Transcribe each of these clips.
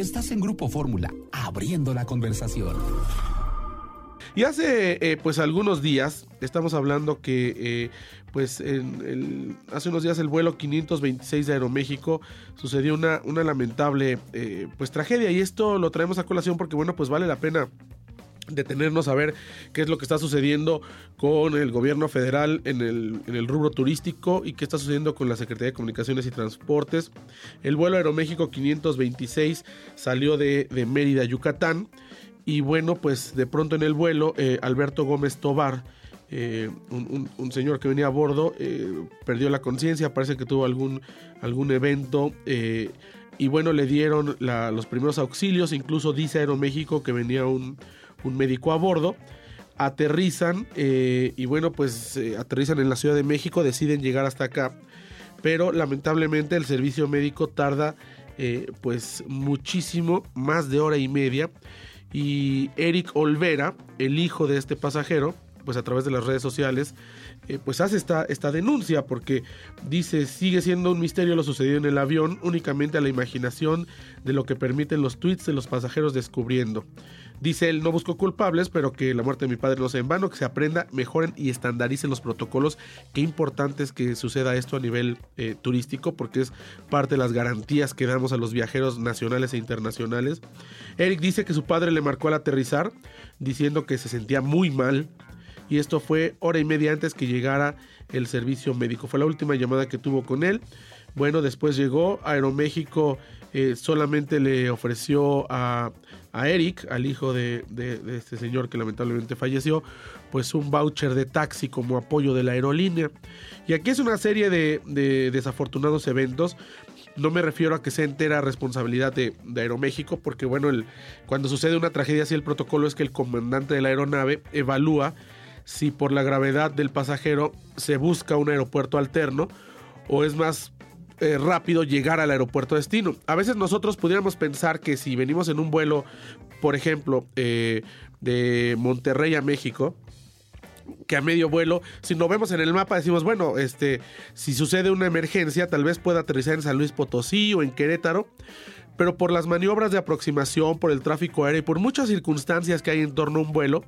Estás en Grupo Fórmula, abriendo la conversación. Y hace eh, pues algunos días, estamos hablando que eh, pues hace unos días el vuelo 526 de Aeroméxico sucedió una, una lamentable eh, pues tragedia y esto lo traemos a colación porque bueno pues vale la pena detenernos a ver qué es lo que está sucediendo con el gobierno federal en el, en el, rubro turístico y qué está sucediendo con la Secretaría de Comunicaciones y Transportes. El vuelo Aeroméxico 526 salió de, Mérida, Yucatán. Y bueno, pues de pronto en el vuelo, eh, Alberto Gómez Tobar, eh, un, señor que venía a bordo, eh, perdió la conciencia, parece que tuvo algún, algún evento. y bueno, le dieron los primeros auxilios, incluso dice Aeroméxico que venía un, un médico a bordo. Aterrizan y bueno, pues aterrizan en la Ciudad de México, deciden llegar hasta acá. Pero lamentablemente el servicio médico tarda pues muchísimo, más de hora y media y Eric Olvera, el hijo de este pasajero, pues a través de las redes sociales, eh, pues hace esta, esta denuncia porque dice sigue siendo un misterio lo sucedido en el avión únicamente a la imaginación de lo que permiten los tweets de los pasajeros descubriendo. Dice él, no busco culpables, pero que la muerte de mi padre no sea en vano, que se aprenda, mejoren y estandaricen los protocolos. Qué importante es que suceda esto a nivel eh, turístico, porque es parte de las garantías que damos a los viajeros nacionales e internacionales. Eric dice que su padre le marcó al aterrizar, diciendo que se sentía muy mal, y esto fue hora y media antes que llegara el servicio médico. Fue la última llamada que tuvo con él. Bueno, después llegó Aeroméxico, eh, solamente le ofreció a a Eric, al hijo de, este señor que lamentablemente falleció, pues un voucher de taxi como apoyo de la aerolínea. Y aquí es una serie de, desafortunados eventos. No me refiero a que sea entera responsabilidad de, Aeroméxico, porque bueno, el, cuando sucede una tragedia así, el protocolo es que el comandante de la aeronave evalúa si por la gravedad del pasajero se busca un aeropuerto alterno o es más eh, rápido llegar al aeropuerto destino. A veces nosotros pudiéramos pensar que si venimos en un vuelo, por ejemplo, eh, de Monterrey a México, que a medio vuelo, si nos vemos en el mapa, decimos, bueno, este, si sucede una emergencia, tal vez pueda aterrizar en San Luis Potosí o en Querétaro pero por las maniobras de aproximación, por el tráfico aéreo y por muchas circunstancias que hay en torno a un vuelo,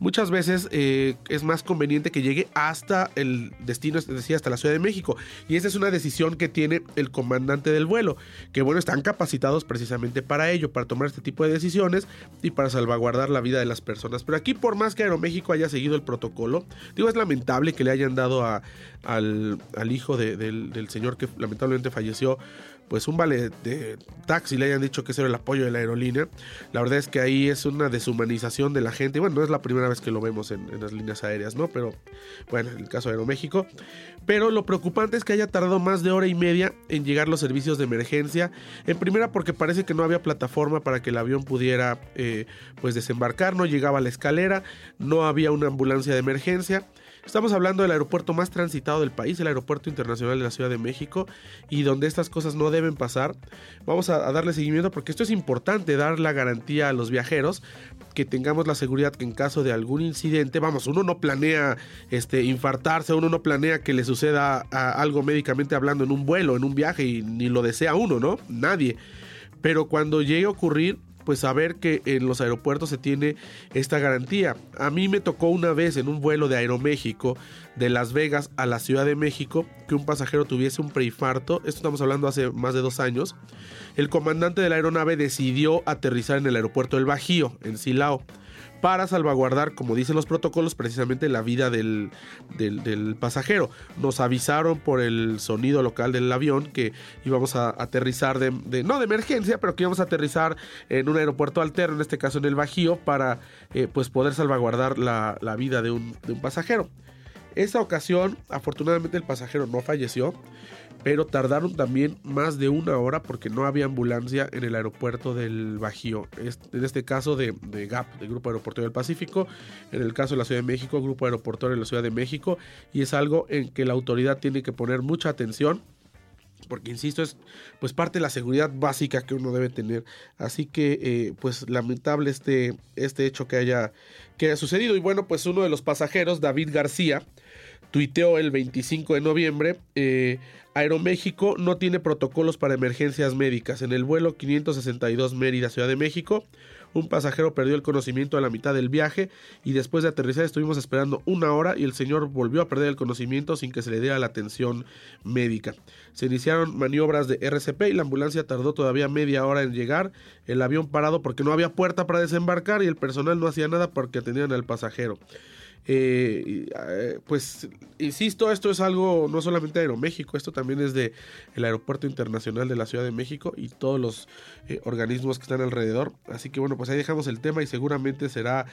muchas veces eh, es más conveniente que llegue hasta el destino, es decir, hasta la Ciudad de México. Y esa es una decisión que tiene el comandante del vuelo, que bueno, están capacitados precisamente para ello, para tomar este tipo de decisiones y para salvaguardar la vida de las personas. Pero aquí, por más que Aeroméxico haya seguido el protocolo, digo, es lamentable que le hayan dado a, al, hijo del, del señor que lamentablemente falleció pues un vale de taxi le hayan dicho que ese era el apoyo de la aerolínea. La verdad es que ahí es una deshumanización de la gente. Bueno, no es la primera vez que lo vemos en, las líneas aéreas, ¿no? Pero bueno, en el caso de Aeroméxico. Pero lo preocupante es que haya tardado más de hora y media en llegar los servicios de emergencia. En primera porque parece que no había plataforma para que el avión pudiera eh, pues desembarcar, no llegaba a la escalera, no había una ambulancia de emergencia. Estamos hablando del aeropuerto más transitado del país, el Aeropuerto Internacional de la Ciudad de México, y donde estas cosas no deben pasar. Vamos a, darle seguimiento porque esto es importante, dar la garantía a los viajeros, que tengamos la seguridad que en caso de algún incidente, vamos, uno no planea este, infartarse, uno no planea que le suceda algo médicamente hablando en un vuelo, en un viaje, y ni lo desea uno, ¿no? Nadie. Pero cuando llegue a ocurrir, pues saber que en los aeropuertos se tiene esta garantía. A mí me tocó una vez en un vuelo de Aeroméxico de Las Vegas a la Ciudad de México que un pasajero tuviese un preinfarto. Esto estamos hablando hace más de dos años. El comandante de la aeronave decidió aterrizar en el aeropuerto del Bajío, en Silao para salvaguardar, como dicen los protocolos, precisamente la vida del, pasajero. Nos avisaron por el sonido local del avión que íbamos a aterrizar de, no de emergencia, pero que íbamos a aterrizar en un aeropuerto alterno, en este caso en el Bajío, para eh, pues poder salvaguardar la, la vida de un, de un pasajero. Esa ocasión, afortunadamente el pasajero no falleció, pero tardaron también más de una hora porque no había ambulancia en el aeropuerto del Bajío. En este caso de, GAP, de Grupo Aeroportuario del Pacífico, en el caso de la Ciudad de México, Grupo Aeroportuario de la Ciudad de México, y es algo en que la autoridad tiene que poner mucha atención porque insisto es pues parte de la seguridad básica que uno debe tener. Así que eh, pues lamentable este este hecho que haya que haya sucedido. Y bueno pues uno de los pasajeros David García tuiteó el 25 de noviembre, eh, Aeroméxico no tiene protocolos para emergencias médicas. En el vuelo 562 Mérida, Ciudad de México, un pasajero perdió el conocimiento a la mitad del viaje y después de aterrizar estuvimos esperando una hora y el señor volvió a perder el conocimiento sin que se le diera la atención médica. Se iniciaron maniobras de RCP y la ambulancia tardó todavía media hora en llegar, el avión parado porque no había puerta para desembarcar y el personal no hacía nada porque atendían al pasajero. Eh, eh, pues insisto, esto es algo no solamente de Aeroméxico, esto también es de el Aeropuerto Internacional de la Ciudad de México y todos los eh, organismos que están alrededor. Así que bueno, pues ahí dejamos el tema y seguramente será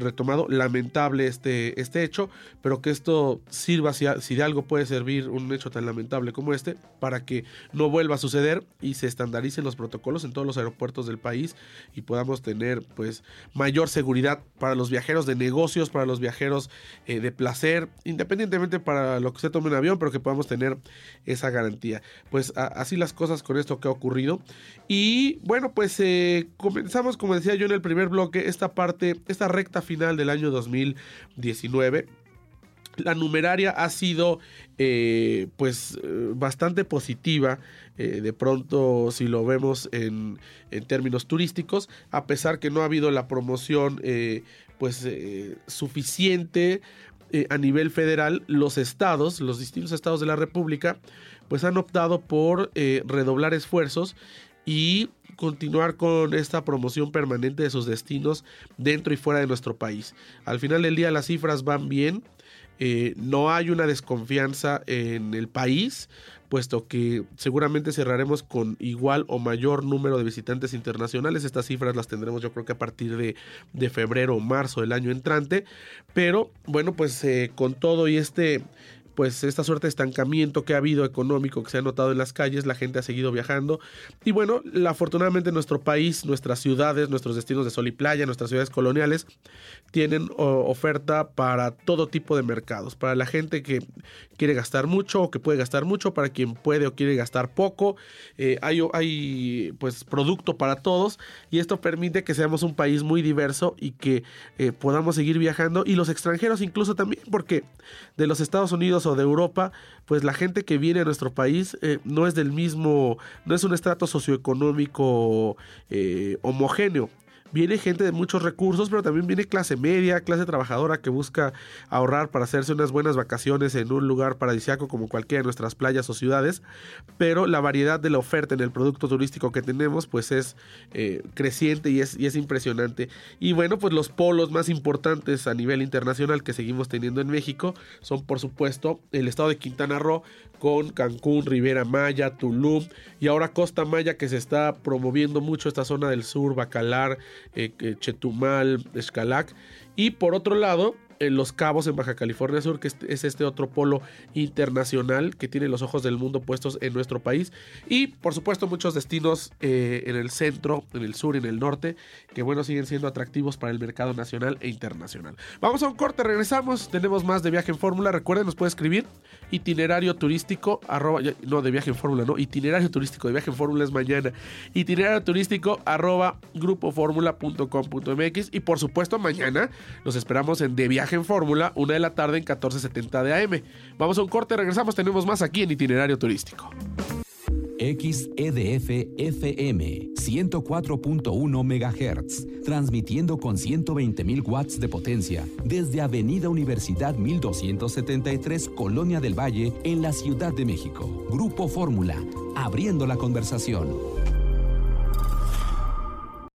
retomado. Lamentable este, este hecho, pero que esto sirva, si, si, de algo puede servir un hecho tan lamentable como este, para que no vuelva a suceder y se estandaricen los protocolos en todos los aeropuertos del país y podamos tener pues mayor seguridad para los viajeros de negocios, para los viajeros eh, de placer, independientemente para lo que se tome un avión, pero que podamos tener esa garantía. Pues así las cosas con esto que ha ocurrido. Y bueno, pues eh, comenzamos, como decía yo en el primer bloque, esta parte, esta recta final del año 2019. La numeraria ha sido eh, pues bastante positiva eh, de pronto si lo vemos en, en, términos turísticos a pesar que no ha habido la promoción eh, pues eh, suficiente a nivel federal los estados los distintos estados de la república pues han optado por redoblar esfuerzos y continuar con esta promoción permanente de sus destinos dentro y fuera de nuestro país. Al final del día las cifras van bien, eh, no hay una desconfianza en el país, puesto que seguramente cerraremos con igual o mayor número de visitantes internacionales. Estas cifras las tendremos yo creo que a partir de, de febrero o marzo del año entrante. Pero bueno, pues eh, con todo y este pues esta suerte de estancamiento que ha habido económico que se ha notado en las calles, la gente ha seguido viajando. Y bueno, afortunadamente nuestro país, nuestras ciudades, nuestros destinos de sol y playa, nuestras ciudades coloniales tienen oferta para todo tipo de mercados, para la gente que quiere gastar mucho o que puede gastar mucho, para quien puede o quiere gastar poco, eh, hay, hay pues producto para todos y esto permite que seamos un país muy diverso y que eh, podamos seguir viajando y los extranjeros incluso también porque de los Estados Unidos de Europa, pues la gente que viene a nuestro país eh, no es del mismo, no es un estrato socioeconómico eh, homogéneo viene gente de muchos recursos, pero también viene clase media, clase trabajadora que busca ahorrar para hacerse unas buenas vacaciones en un lugar paradisiaco como cualquiera de nuestras playas o ciudades. Pero la variedad de la oferta en el producto turístico que tenemos, pues es eh, creciente y es, y es impresionante. Y bueno, pues los polos más importantes a nivel internacional que seguimos teniendo en México son, por supuesto, el estado de Quintana Roo con Cancún, Rivera Maya, Tulum y ahora Costa Maya que se está promoviendo mucho esta zona del sur, Bacalar, eh, Chetumal, Escalac. Y por otro lado, Los Cabos, en Baja California Sur, que es este otro polo internacional que tiene los ojos del mundo puestos en nuestro país. Y por supuesto muchos destinos eh, en el centro, en el sur y en el norte, que bueno, siguen siendo atractivos para el mercado nacional e internacional. Vamos a un corte, regresamos, tenemos más de viaje en fórmula. Recuerden, nos puede escribir itinerario turístico, arroba, no de viaje en fórmula, no, itinerario turístico de viaje en fórmula es mañana. Itinerario turístico, arroba grupoformula.com.mx y por supuesto mañana los esperamos en De En Fórmula, una de la tarde en 1470 de AM. Vamos a un corte, regresamos, tenemos más aquí en Itinerario Turístico. XEDF FM 104.1 MHz, transmitiendo con 120.000 watts de potencia desde Avenida Universidad 1273, Colonia del Valle, en la Ciudad de México. Grupo Fórmula, abriendo la conversación.